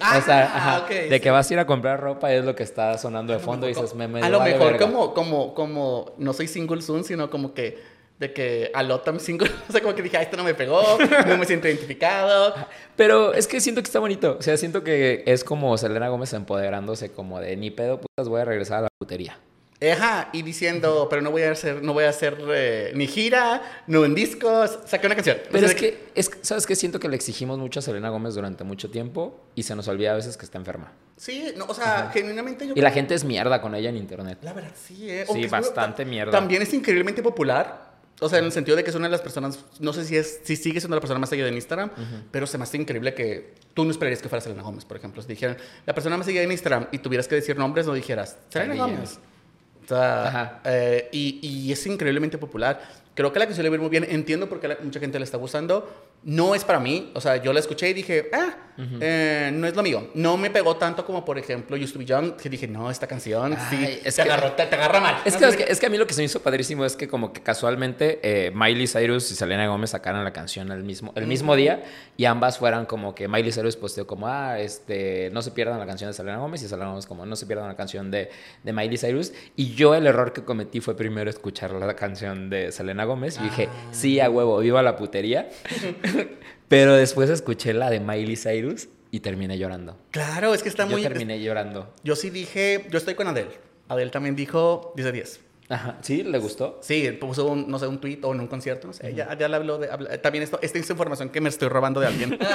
Ah, o sea, ajá, ok, de sí. que vas a ir a comprar ropa y es lo que está sonando de fondo y dices, me, me a lo vale mejor verga". como, como, como, no soy single soon, sino como que, de que a lot I'm single, o sea, como que dije, ah, esto no me pegó, no me siento identificado. [laughs] Pero es que siento que está bonito. O sea, siento que es como Selena Gómez empoderándose como de ni pedo, putas, voy a regresar a la putería. Ajá, y diciendo, pero no voy a hacer, no voy a hacer eh, ni gira, no en discos, saqué una canción. Pero O es que, es, ¿sabes qué? Siento que le exigimos mucho a Selena Gómez durante mucho tiempo y se nos olvida a veces que está enferma. Sí, no, o sea, genuinamente yo Y la gente es mierda con ella en internet. La verdad, sí, ¿eh? Sí, bastante ta- mierda. También es increíblemente popular. O sea, en el sentido de que es una de las personas, no sé si es, si sigue siendo la persona más seguida en Instagram, pero se me hace increíble que tú no esperarías que fuera Selena Gómez, por ejemplo. Si dijeran, la persona más seguida en Instagram y tuvieras que decir nombres, no dijeras, Selena. Gómez. O sea, eh, y, y es increíblemente popular. Creo que la canción le va a ir muy bien. Entiendo por qué la- mucha gente le está gustando. No es para mí. O sea, yo la escuché y dije, ah, eh, no es lo mío. No me pegó tanto como, por ejemplo, Used to Be Young, que dije, no, esta canción sí, Ay, es te, que- agarró- te, te agarra mal. Es No que, es, que, es que a mí lo que se me hizo padrísimo es que como que casualmente eh, Miley Cyrus y Selena Gómez sacaran la canción el mismo, el mismo día y ambas fueran como que Miley Cyrus posteó como, ah, este, no se pierdan la canción de Selena Gómez y Selena Gómez como, no se pierdan la canción de, de Miley Cyrus. Y yo el error que cometí fue primero escuchar la canción de Selena Gómez y dije, sí, a huevo, viva la putería. [laughs] Pero después escuché la de Miley Cyrus y terminé llorando. Claro, es que está Yo muy... terminé llorando. Yo sí dije, yo estoy con Adele. Adele también dijo 10 de 10. Ajá. ¿Sí? ¿Le gustó? Sí, puso un, no sé, un tweet o en un concierto, no sé. ya, ya le habló de... habla- también esto, esta es información que me estoy robando de alguien. [laughs]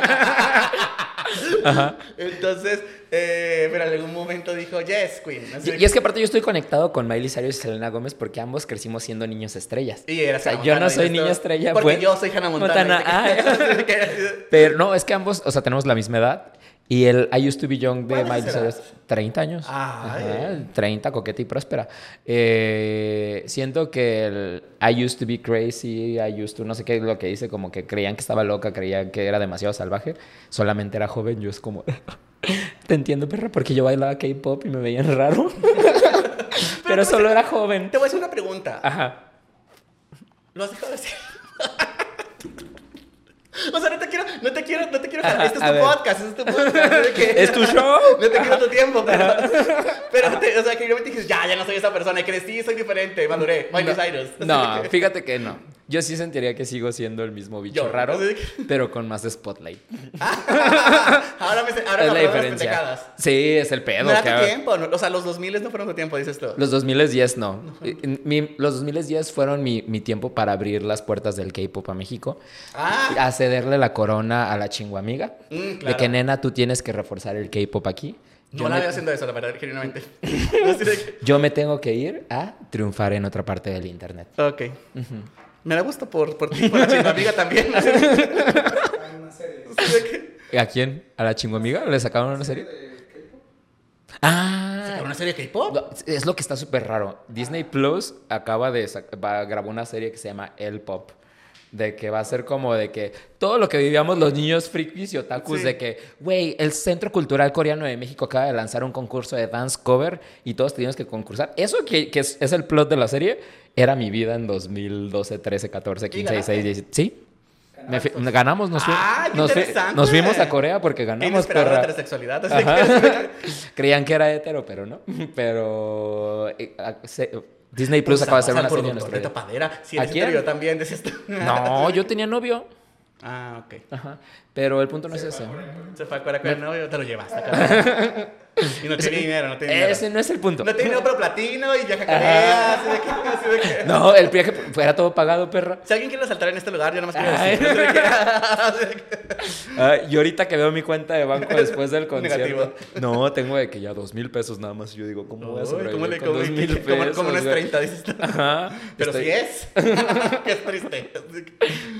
Entonces, eh, pero en algún momento dijo, yes, queen. Así Y, y es que aparte yo estoy conectado con Miley Cyrus y Selena Gómez porque ambos crecimos siendo niños estrellas. Y era o sea, Hannah yo no soy niña estrella. Porque pues- yo soy Hannah Montana. Ah, que- [laughs] [laughs] pero no, es que ambos, o sea, tenemos la misma edad. Y el I Used to Be Young de ¿Cuál es Miley? Cyrus, 30 años. Ajá, 30, coqueta y próspera. Eh, siento que el I Used to Be Crazy, I Used to, no sé qué es lo que dice, como que creían que estaba loca, creían que era demasiado salvaje. Solamente era joven, yo es como... [laughs] Te entiendo, perra, porque yo bailaba K-pop y me veían raro. [laughs] [laughs] Pero solo era joven. Te voy a hacer una pregunta. Ajá. ¿Lo has dejado de decir? [laughs] O sea, no te quiero, no te quiero, no te quiero. Este es tu ver. podcast, este es tu podcast. que- ¿Es tu show? No te quiero tu tiempo, pero. Pero, te- o sea, que yo me dije, ya, ya no soy esa persona. Y crecí, soy diferente, maduré. Miley Cyrus. No, fíjate que no. Yo sí sentiría que sigo siendo el mismo bicho Yo, raro, que- pero con más spotlight. [laughs] ahora me, ahora es la de las diferencia. pendejadas. Sí, es el pedo. No era que- tu tiempo, ¿no? o sea, los 2000 no fueron tu tiempo, dices tú. Los 2010 no. Mi- los 2010 fueron mi, mi tiempo para abrir las puertas del K-pop a México. Ah, A cederle la corona a la chinguamiga. Mm, De claro. que, nena, tú tienes que reforzar el K-pop aquí. no Yo la me- veo haciendo eso, la verdad, genuinamente. [laughs] [laughs] De Yo me tengo que ir a triunfar en otra parte del internet. ok. Me da gusto por, por ti, por la chingada amiga también. [laughs] ¿A quién? ¿A la chinguamiga? ¿Le sacaron una serie? Ah, ¿Sacaron una serie de K-pop? Es lo que está súper raro. Disney Plus acaba de va, grabó una serie que se llama El Pop. De que va a ser como de que todo lo que vivíamos los niños frikis y otakus, Sí. de que, güey, el Centro Cultural Coreano de México acaba de lanzar un concurso de dance cover y todos teníamos que concursar. Eso que, que es, es el plot de la serie, era mi vida en 2012, 13, 14, 15, ganaste? 16, 17. Sí. Me fui- ganamos, nos, ¡Ah, qué nos, nos fuimos a Corea porque ganamos. Inesperada perra. heterosexualidad. Así que-. [laughs] Creían que era hetero, pero no. Pero eh, Disney Plus acaba de hacer una serie en productor de nuestra vida. tapadera. Si eres ¿A quién? hetero, yo también, decías. [laughs] No, yo tenía novio. Ah, ok. Ajá. Pero el punto no es ese. Se fue a con el novio, te lo llevaste [laughs] acá. Y no tiene dinero, no tiene dinero. Ese no es el punto. No tiene dinero, pero platino y viaja a Corea. Así de que, así de que- No, el viaje fuera todo pagado, perra. Si alguien quiere saltar en este lugar, yo nada más quiero decir. Así de que- así de que- Ah, y ahorita que veo mi cuenta de banco después del [laughs] concierto. Negativo. No, tengo de que ya dos mil pesos nada más. Yo digo, ¿cómo voy a sobrevivir ¿Cómo le con dos mil pesos? cómo no es güey? 30? Dices. Ajá. Pero Estoy- sí es. [laughs] que es triste.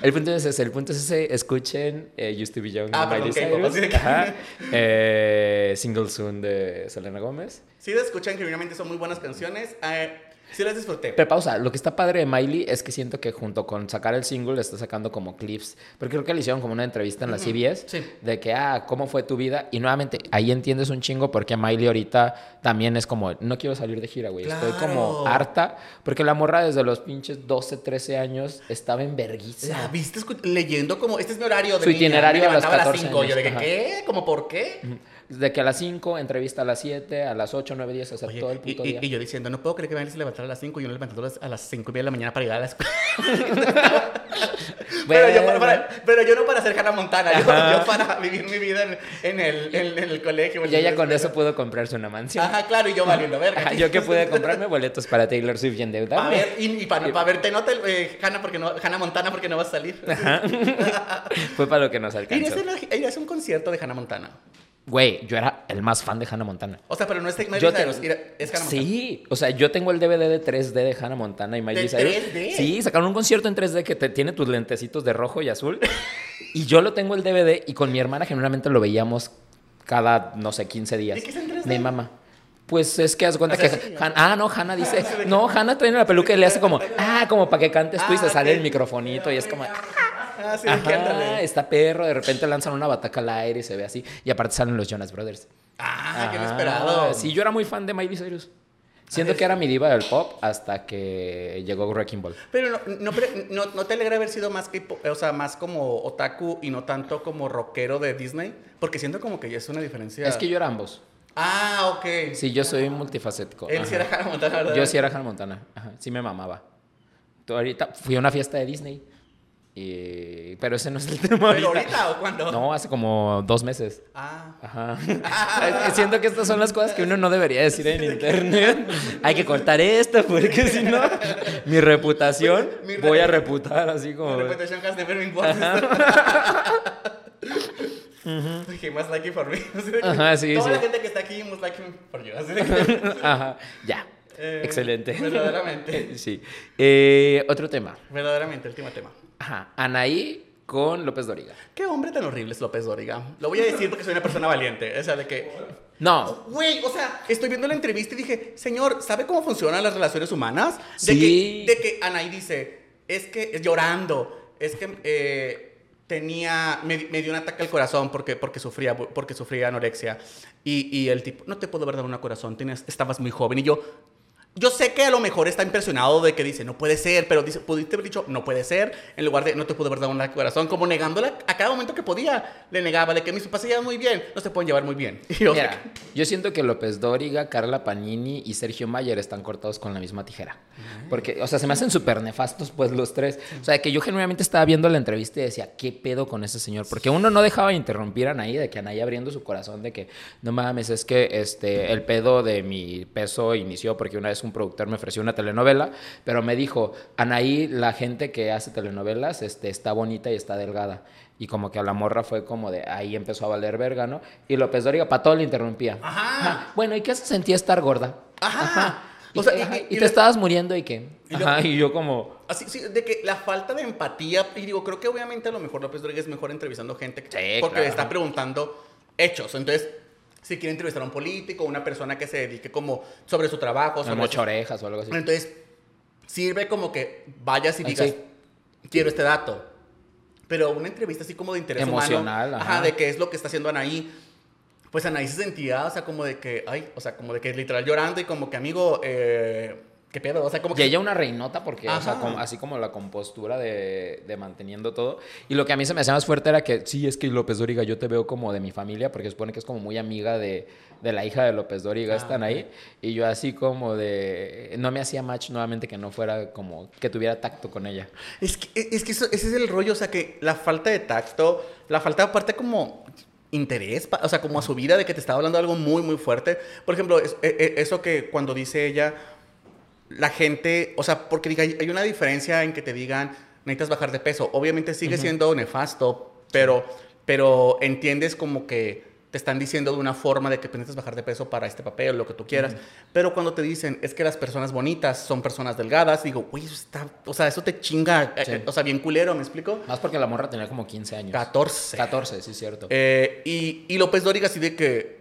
El punto es ese, el punto es ese, escuchen eh, Used to Be Young Ah, perdón, que- ajá, eh, Single Soon de Selena Gómez. Sí, se escuchan genuinamente, son muy buenas canciones. Eh, sí las disfruté. Pero pausa, lo que está padre de Miley es que siento que junto con sacar el single está sacando como clips, porque creo que le hicieron como una entrevista en la CBS sí. de que, ah, ¿cómo fue tu vida? Y nuevamente, ahí entiendes un chingo porque Miley ahorita también es como, no quiero salir de gira, güey, estoy como Claro. harta, porque la morra desde los pinches 12, 13 años estaba en verguiza. La viste leyendo como, este es mi horario de Su niña. itinerario Me a los levantaba 14 5. Yo de que, años, ajá. ¿qué? ¿Cómo por qué? De que a las 5, entrevista a las 7, a las 8, 9, 10, o sea, Oye, todo el puto y- día. y yo diciendo, no puedo creer que Miley se levantara a las 5 y yo me levantando a las 5 y media de la mañana para ir a la escuela. [laughs] pero, yo para- para- pero yo no para ser Hannah Montana, yo, para vivir mi vida en, en el, en, en el colegio. Y ella con eso pudo comprarse una mansión. Ajá, claro, y yo valiendo verga. Ajá, yo que pude comprarme boletos para Taylor Swift y endeudarme. A ver, y, para verte, no te, eh, Hannah, porque no, Hannah Montana porque no vas a salir. Ajá. [laughs] Fue para lo que nos alcanzó. a, irías a un concierto de Hannah Montana. Güey, yo era el más fan de Hannah Montana. O sea, pero no es Miley Yo Cyrus, es Hannah Montana. Sí, o sea, yo tengo el DVD de 3D de Hannah Montana y Miley ¿De Cyrus. 3D? Sí, sacaron un concierto en 3D que te, tiene tus lentecitos de rojo y azul. y yo lo tengo el DVD y con mi hermana generalmente lo veíamos cada, no sé, 15 días. ¿Y qué es en 3D? Mi mamá. Pues es que haz cuenta O sea, que sí. Han- ah no Hannah dice [laughs] no Hannah trae la peluca y le hace como ah como para que cantes tú y Ah, se sale ok. el microfonito y es como Ah, sí, de que Ajá, ándale. está perro, de repente lanzan una bataca al aire y se ve así. Y aparte salen los Jonas Brothers. Ah, qué Ajá, inesperado. Sí, yo era muy fan de Miley Cyrus. Siento Ah, que era mi diva del pop hasta que llegó Wrecking Ball. Pero no, no, no, ¿no te alegra haber sido más, que, o sea, más como otaku y no tanto como rockero de Disney? Porque siento como que ya es una diferencia. Es que yo era ambos. Ah, ok. Sí, yo soy multifacético. Él sí era. Hannah Montana, ¿verdad? Yo sí era Hannah Montana. Ajá, sí me mamaba. Tú ahorita fui a una fiesta de Disney. Y- Pero ese no es el [laughs] tema ¿Pero ahorita. ahorita o cuándo? No, hace como dos meses. Ah. Ajá. [laughs] Siento que estas son las cosas que uno no debería decir en [laughs] internet. Hay que cortar esto porque si no, mi reputación Mi re- voy a reputar así como. My reputation has never been worth Dije, must like it for me. Ajá, sí, Toda sí. la gente que está aquí like him for you. Así de que, Ajá, ya. eh, Excelente. Verdaderamente. Sí. Eh, otro tema. Verdaderamente, último tema. Ajá. Anaí con López Doriga. Qué hombre tan horrible es López Dóriga. Lo voy a decir porque soy una persona valiente. O sea, de que. No. Güey, o sea, estoy viendo la entrevista y dije, señor, ¿sabe cómo funcionan las relaciones humanas? De Sí. Que, de que Anaí dice, es que, llorando, es que eh, tenía, me, me dio un ataque al corazón porque, porque, sufría, porque sufría anorexia. Y, y el tipo, no te puedo ver dar un corazón, tienes, estabas muy joven. Y yo, Yo sé que a lo mejor está impresionado de que dice, no puede ser, pero dice, pudiste haber dicho, no puede ser, en lugar de, no te pude haber dado un corazón, como negándola a cada momento que podía. Le negaba de que mis papás se llevan muy bien, no se pueden llevar muy bien. [laughs] Y yo, Mira, yo siento que López Dóriga, Carla Panini y Sergio Mayer están cortados con la misma tijera. Porque, o sea, se me hacen súper nefastos, pues, los tres. O sea, que yo genuinamente estaba viendo la entrevista y decía, ¿qué pedo con ese señor? Porque uno no dejaba de interrumpir a Anaí, de que Anaí abriendo su corazón, de que, no mames, es que este, el pedo de mi peso inició porque una vez un productor me ofreció una telenovela, pero me dijo, Anaí, la gente que hace telenovelas este, está bonita y está delgada. Y como que a la morra fue como de ahí empezó a valer verga, ¿no? Y López Dóriga para todo le interrumpía. Ajá. Bueno, ¿y qué se sentía estar gorda? Ajá. Y, O sea, que- y- ajá, y- te estabas muriendo y qué. Ajá, y yo como... Así, sí, de que la falta de empatía, y digo, creo que obviamente a lo mejor López Dóriga es mejor entrevistando gente que- Sí, porque claro. le está preguntando hechos. Entonces, si quiere entrevistar a un político, una persona que se dedique como sobre su trabajo, sobre mocho su- orejas o algo así. Entonces, sirve como que vayas y Ah, digas, sí. quiero este dato. Pero una entrevista así como de interés Emocional, humano, ajá. de qué es lo que está haciendo Anaí. Pues Anaí se sentía, o sea, como de que, ay, o sea, como de que literal llorando y como que, amigo, eh, ¿qué pedo? O sea, como Y que... ella una reinota porque, o sea, como- así como la compostura de, de manteniendo todo. Y lo que a mí se me hacía más fuerte era que, sí, es que López Dóriga yo te veo como de mi familia, porque supone que es como muy amiga de, de la hija de López Dóriga, Ah, están ahí. Y yo así como de, no me hacía match nuevamente que no fuera como, que tuviera tacto con ella. Es que, es que eso- ese es el rollo, o sea, que la falta de tacto, la falta aparte como interés, o sea, como a su vida de que te estaba hablando de algo muy, muy fuerte. Por ejemplo, es- e- e- eso que cuando dice ella, la gente, o sea, porque diga, hay una diferencia en que te digan, necesitas bajar de peso. Obviamente sigue siendo nefasto, pero, pero entiendes como que te están diciendo de una forma de que necesitas bajar de peso para este papel, lo que tú quieras. Pero cuando te dicen, es que las personas bonitas son personas delgadas, digo, güey, eso está, o sea, eso te chinga, eh, Sí. eh, o sea, bien culero, ¿me explico? Más porque la morra tenía como 15 años. 14. 14, sí, es cierto. Eh, y, y López Dóriga así de que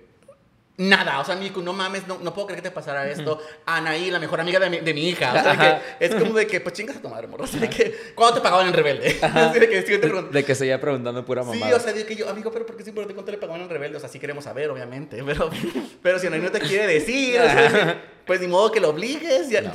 nada, o sea, Nico, no mames, no, no puedo creer que te pasara esto. Anaí, la mejor amiga de mi, de mi hija. O sea, de Ajá. que es como de que, pues chingas a tu madre, morro. Así de que, ¿cuándo te pagaban en Rebelde? [laughs] Así de que, sí, te. De que seguía preguntando pura Sí, mamada. o sea, digo que yo, amigo, pero ¿por qué siempre te cuánto le pagaban en Rebelde? O sea, sí queremos saber, obviamente, [laughs] pero, pero si Anaí no te quiere decir, o sea, pues ni modo que lo obligues, ya. No.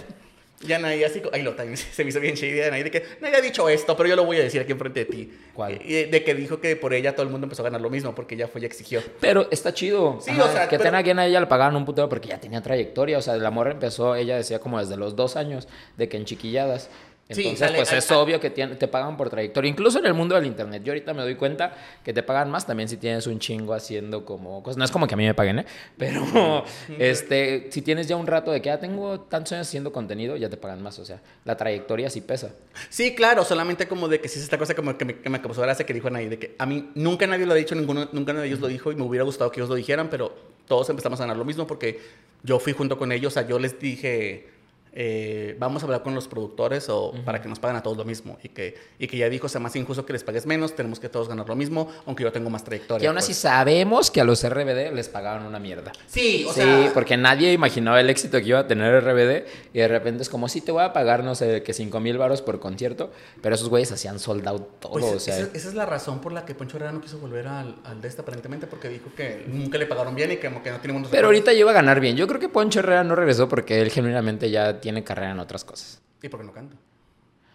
Ya Anaí así, ay, lo también [laughs] se me hizo bien de Anaí de que no haya dicho esto, pero yo lo voy a decir aquí enfrente de ti. ¿Cuál? Y- de que dijo que por ella todo el mundo empezó a ganar lo mismo, porque ella fue y exigió. Pero está chido. Sí, o sea, que pero- tenga quien a ella le pagaban un putero porque ya tenía trayectoria. O sea, el amor empezó, ella decía como desde los dos años, de que en chiquilladas. Sí, Entonces, sale- pues es obvio que te pagan por trayectoria. Incluso en el mundo del internet. Yo ahorita me doy cuenta que te pagan más también si tienes un chingo haciendo como cosas. No es como que a mí me paguen, ¿eh? Pero [laughs] este, si tienes ya un rato de que ya tengo tantos años haciendo contenido, ya te pagan más. O sea, la trayectoria sí pesa. Sí, claro, solamente como de que sí es esta cosa como que me, que me causó gracia que dijo Anaí, de que a mí nunca nadie lo ha dicho, ninguno, nunca nadie de ellos lo dijo y me hubiera gustado que ellos lo dijeran, pero todos empezamos a ganar lo mismo porque yo fui junto con ellos, o sea, yo les dije, eh, vamos a hablar con los productores o para que nos paguen a todos lo mismo y que, y que ya dijo, sea más injusto que les pagues menos, tenemos que todos ganar lo mismo, aunque yo tengo más trayectoria. Y aún así pues. sabemos que a los RBD les pagaban una mierda. Sí, o sí, sea... porque nadie imaginaba el éxito que iba a tener RBD y de repente es como, sí, te voy a pagar, no sé, que 5 mil baros por concierto, pero esos güeyes hacían sold out todo, Pues o sea... esa, esa es la razón por la que Poncho Herrera no quiso volver al, al de esta aparentemente porque dijo que nunca le pagaron bien y que como que no tiene buenos Pero recuerdos. ahorita lleva a ganar bien. Yo creo que Poncho Herrera no regresó porque él genuinamente ya tiene carrera en otras cosas. ¿Y por qué no canta?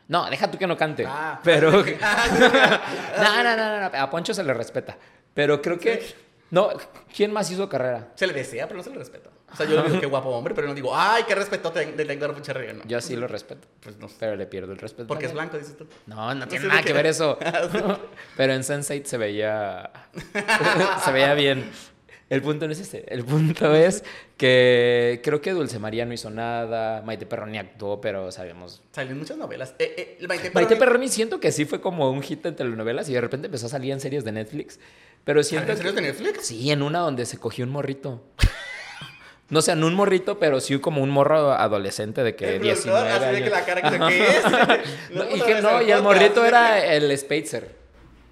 No, deja tú que no cante. Ah. [laughs] pero... [laughs] [laughs] no, no, no, no, no, a Poncho se le respeta. Pero creo que... No, ¿quién más hizo carrera? Se le desea, pero no se le respeta. O sea, yo le digo qué guapo hombre, pero no digo, ay, qué respeto de de Héctor Poncho Herrera. No. Yo sí lo respeto. Pues no. Pero le pierdo el respeto. Porque es blanco, dices tú. No, no tiene sé nada que ver eso. Pero en Sense8 se veía. se veía bien. El punto no es ese. El punto es que creo que Dulce María no hizo nada. Maite Perroni actuó, pero sabemos. Salió en muchas novelas. Eh, eh, Maite Maite Perroni- siento que sí fue como un hit en telenovelas y de repente empezó a salir en series de Netflix. Pero siento. ¿En series que- de Netflix? Sí, en una donde se cogió un morrito. [laughs] No sé, no un morrito, pero sí como un morro adolescente de que El productor, 19 así de años. que la cara. [laughs] No, y que no, y el morrito era el Spacer.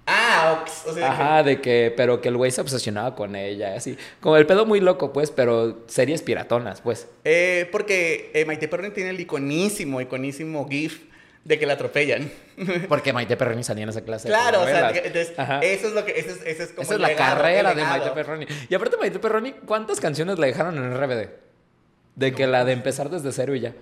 Ah, ox, o sea, que- Ajá, de que, pero que el güey se obsesionaba con ella, así. Como el pedo muy loco, pues, pero series piratonas, pues. Eh, porque eh, Maite Perroni tiene el iconísimo, iconísimo GIF de que la atropellan. [laughs] Porque Maite Perroni salía en esa clase. de claro, o sea, entonces, eso es lo que, ese es, ese es como Esa es el la legado, carrera el de. Maite Perroni. Y aparte Maite Perroni, ¿cuántas canciones le dejaron en RBD? De que la de empezar desde cero y ya.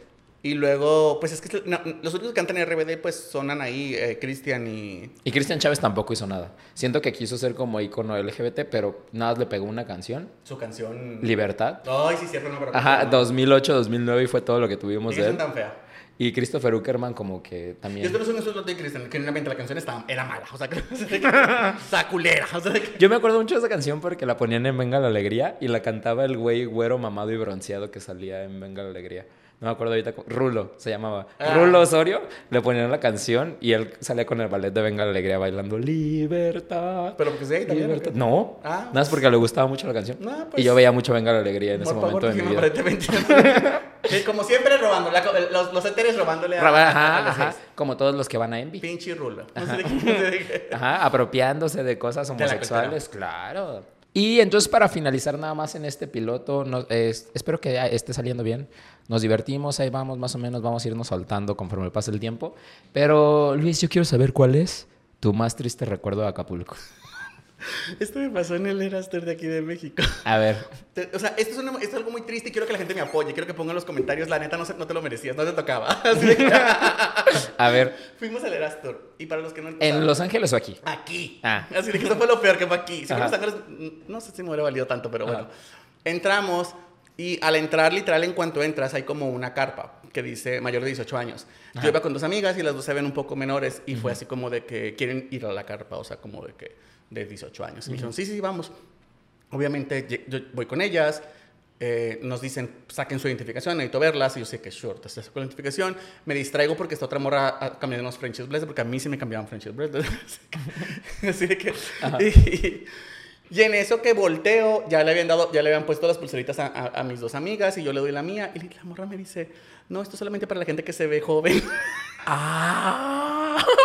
Y luego, pues es que no, los únicos que cantan RBD, pues son Anaí, eh, Cristian y... Y Cristian Chávez tampoco hizo nada. Siento que quiso ser como icono LGBT, pero nada más le pegó una canción. Su canción... Libertad. Ay, sí, cierto, no, pero... Ajá, 2008, 2009 y fue todo lo que tuvimos ¿Y de él. tan fea? Y Christopher Uckerman como que Yo también... esto no soy un insulto de Cristian, que la canción estaba, era mala, o sea, que... [laughs] [laughs] Está culera, o sea, que- Yo me acuerdo mucho de esa canción porque la ponían en Venga la Alegría y la cantaba el güey güero mamado y bronceado que salía en Venga la Alegría. No me acuerdo ahorita. Rulo se llamaba. Ah. Rulo Osorio. Le ponían la canción y él salía con el ballet de Venga la Alegría bailando Libertad. Pero porque sí, también. Libertad. ¿o qué? No, Ah, nada más porque le gustaba mucho la canción. No, y pues- yo veía mucho Venga la Alegría en ese favor, momento de mi vida. [laughs] Como siempre robando, la los, los éteres robándole a, a Ajá, los ajá, como todos los que van a Envy. Pinche rulo. [laughs] No qué. Ajá, apropiándose de cosas homosexuales, claro. Y entonces para finalizar nada más en este piloto, espero que esté saliendo bien. Nos divertimos, ahí vamos, más o menos vamos a irnos soltando conforme pase el tiempo. Pero Luis, yo quiero saber cuál es tu más triste recuerdo de Acapulco. [laughs] Esto me pasó en el Eraster de aquí de México. A ver, O sea, esto es, una- esto es algo muy triste y quiero que la gente me apoye. Quiero que pongan en los comentarios, la neta, no, se- no te lo merecías, no te tocaba. [laughs] Así de que- [laughs] a ver, Fuimos al Erastor. Y para los que no ¿en saben- Los Ángeles o aquí? Aquí. Ah. Así de que eso fue lo peor que fue aquí. Si Ajá. Los Ángeles, mm, no sé si me hubiera valido tanto, pero Ajá. bueno. Entramos y al entrar, literal, en cuanto entras, hay como una carpa que dice mayor de 18 años. Ajá. Yo iba con dos amigas y las dos se ven un poco menores y fue así como de que quieren ir a la carpa, o sea, como de que de 18 años. Y me dijeron, sí, sí, vamos. Obviamente yo voy con ellas, eh, nos dicen, saquen su identificación, necesito verlas, y yo sé que sure, te saco la identificación, me distraigo porque está otra morra ah, cambiando unos French Blazer, porque a mí sí me cambiaban French Blazer. [laughs] Así de que... Y, y en eso que volteo, ya le habían dado, ya le habían puesto las pulseritas a, a- a mis dos amigas y yo le doy la mía y la morra me dice, no, esto es solamente para la gente que se ve joven. Ah. [laughs]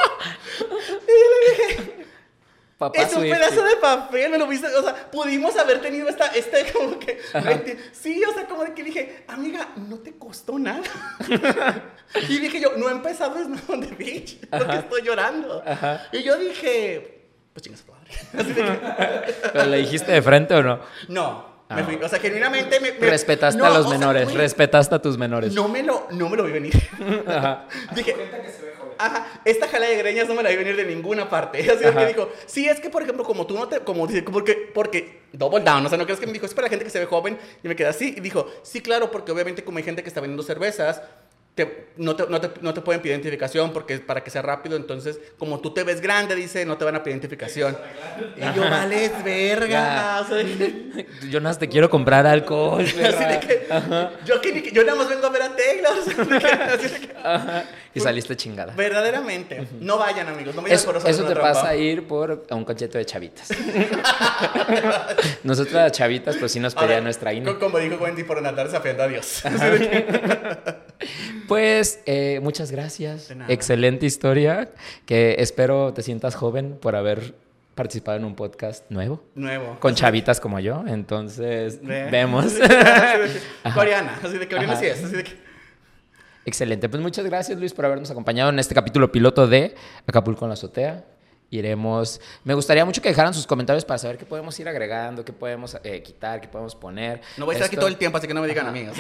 Papá es un pedazo de papel, me lo viste, o sea, pudimos haber tenido esta, este [laughs] como que, sí, o sea, como de que dije, amiga, no te costó nada. [laughs] y dije yo, no he empezado Snow on [laughs] the Beach, porque estoy llorando. Ajá. Y yo dije, pues chingas a tu madre. ¿Pero le dijiste de frente o no? no, Ah. me fui, o sea, genuinamente me... me- Respetaste no, a los sea, menores, güey, respetaste a tus menores. No me lo, no me lo vi venir. [laughs] Ajá. [laughs] Dije, ajá, esta jala de greñas no me la vi venir de ninguna parte. [laughs] Así Ajá. que dijo, sí, es que por ejemplo, como tú no te, como dice, porque, porque, double down, o sea, no crees que me dijo, es para la gente que se ve joven, y me quedé así, y dijo, sí, claro, porque obviamente como hay gente que está vendiendo cervezas, te- no, te, no, te, no te pueden pedir identificación porque para que sea rápido, entonces, como tú te ves grande, dice, no te van a pedir identificación. Y yo, vales verga. Yo nada más te quiero comprar alcohol. [laughs] así de que, yo, que, yo nada más vengo a ver a Taylor. [laughs] que- así de que- Ajá. Y saliste chingada. Verdaderamente. No vayan, amigos. No vayan Eso, por eso. eso te pasa a ir por a un concierto de chavitas. [laughs] Nosotras chavitas, pues sí nos pedía nuestra INE. Como dijo Wendy, por andar desafiando a Dios. Pues eh, muchas gracias. Excelente historia. Que espero te sientas joven por haber participado en un podcast nuevo. Nuevo. Con chavitas como yo. Entonces, Ve. vemos. [laughs] [laughs] Coreana. Así de que Coreana sí es. Así de que... Excelente. Pues muchas gracias, Luis, por habernos acompañado en este capítulo piloto de Acapulco en la azotea. Iremos. Me gustaría mucho que dejaran sus comentarios para saber qué podemos ir agregando, qué podemos eh, quitar, qué podemos poner. No voy a estar aquí todo el tiempo, así que no me digan amigos.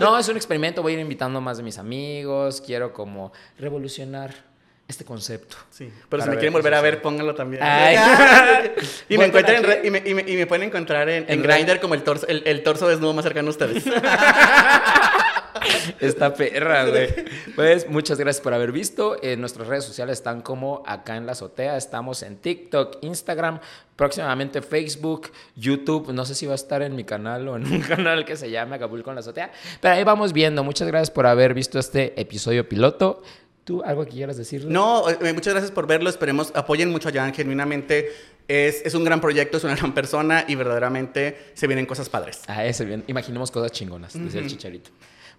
No, es un experimento. Voy a ir invitando más de mis amigos. Quiero como revolucionar este concepto. Sí, pero si me quieren volver a ver, pónganlo también. Ay. [laughs] y, me encuentran en y, me, y me- y me pueden encontrar en, en En Grindr como el torso, el, el torso desnudo más cercano a ustedes. [laughs] [laughs] Esta perra, güey. Pues muchas gracias por haber visto. En nuestras redes sociales están como acá en la azotea. Estamos en TikTok, Instagram, próximamente Facebook, YouTube. No sé si va a estar en mi canal o en un [laughs] canal que se llame Acapulco en la azotea. Pero ahí vamos viendo. Muchas gracias por haber visto este episodio piloto. ¿Tú algo que quieras decirle? No, eh, muchas gracias por verlo. Esperemos, apoyen mucho a Jan. Genuinamente es, es un gran proyecto, es una [laughs] gran persona y verdaderamente se vienen cosas padres. Ah, ese bien. Imaginemos cosas chingonas, decía el chicharito.